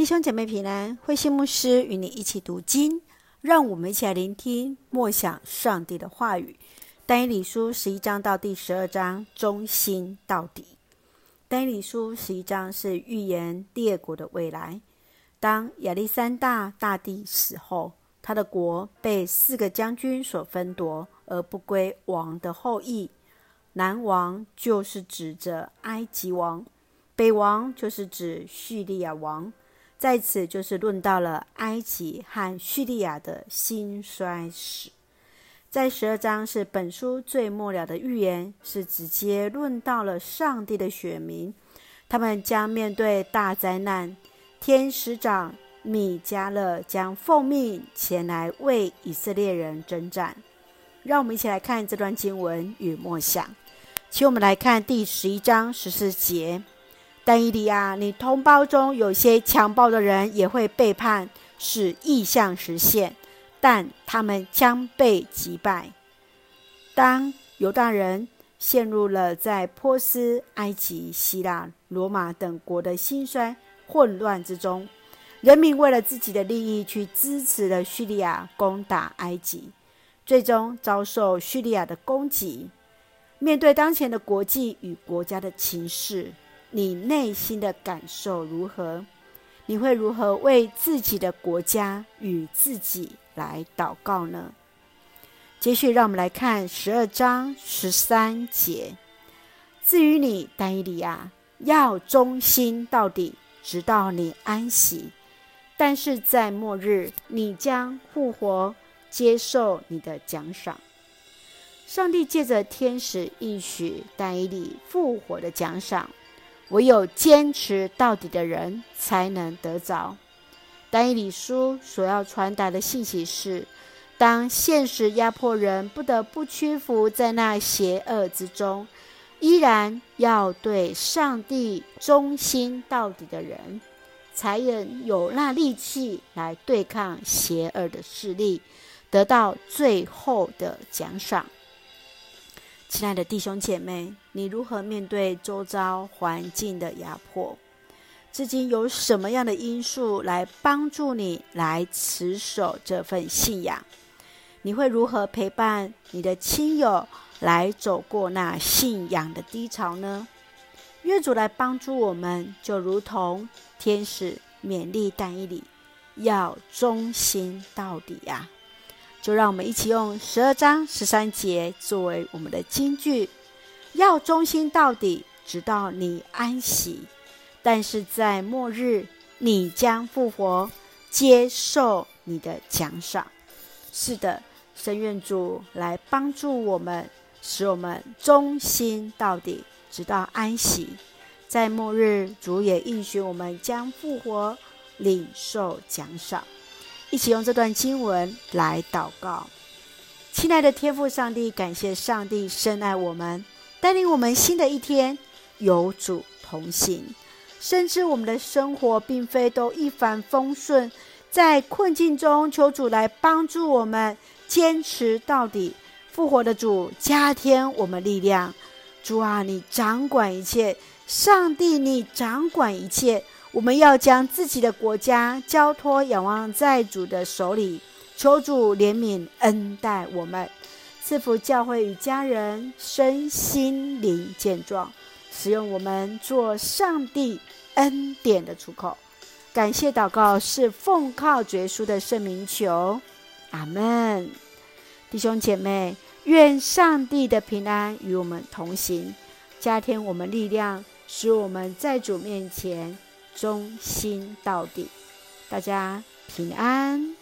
弟兄姐妹平安，慧馨牧师与你一起读经，让我们一起来聆听默想上帝的话语。但以理书十一章到第十二章，忠心到底。但以理书十一章是预言列国的未来。当亚历山大大帝死后，他的国被四个将军所分夺，而不归王的后裔。南王就是指着埃及王，北王就是指叙利亚王。在此就是论到了埃及和叙利亚的兴衰史。在十二章是本书最末了的预言，是直接论到了上帝的选民，他们将面对大灾难。天使长米迦勒将奉命前来为以色列人征战。让我们一起来看这段经文与默想。请我们来看第十一章十四节：但以理啊，你同胞中有些强暴的人也会背叛，使意向实现。但他们将被击败。当犹大人陷入了在波斯、埃及、希腊、罗马等国的兴衰混乱之中，人民为了自己的利益去支持了叙利亚攻打埃及，最终遭受叙利亚的攻击。面对当前的国际与国家的情势，你内心的感受如何？你会如何为自己的国家与自己来祷告呢？接续，让我们来看十二章十三节。至于你，丹以理啊，要忠心到底，直到你安息。但是在末日，你将复活，接受你的奖赏。上帝借着天使应许但以理复活的奖赏，唯有坚持到底的人才能得着。但以理书所要传达的信息是：当现实压迫人不得不屈服在那邪恶之中，依然要对上帝忠心到底的人，才能有那力气来对抗邪恶的势力，得到最后的奖赏。亲爱的弟兄姐妹，你如何面对周遭环境的压迫？至今有什么样的因素来帮助你来持守这份信仰？你会如何陪伴你的亲友来走过那信仰的低潮呢？愿主来帮助我们，就如同天使勉励但以理，要忠心到底呀！就让我们一起用十二章十三节作为我们的金句：要忠心到底，直到你安息。但是在末日，你将复活，接受你的奖赏。是的，深愿主来帮助我们，使我们忠心到底，直到安息。在末日，主也应许我们将复活，领受奖赏。一起用这段经文来祷告。亲爱的天父上帝，感谢上帝深爱我们，带领我们新的一天，有主同行。深知我们的生活并非都一帆风顺，在困境中求主来帮助我们坚持到底。复活的主加添我们力量。主啊，你掌管一切，上帝你掌管一切。我们要将自己的国家交托仰望在主的手里，求主怜悯恩待我们，赐福教会与家人身心灵健壮。使用我们做上帝恩典的出口，感谢祷告是奉靠绝书的圣名求，阿门。弟兄姐妹，愿上帝的平安与我们同行，加添我们力量，使我们在主面前忠心到底。大家平安。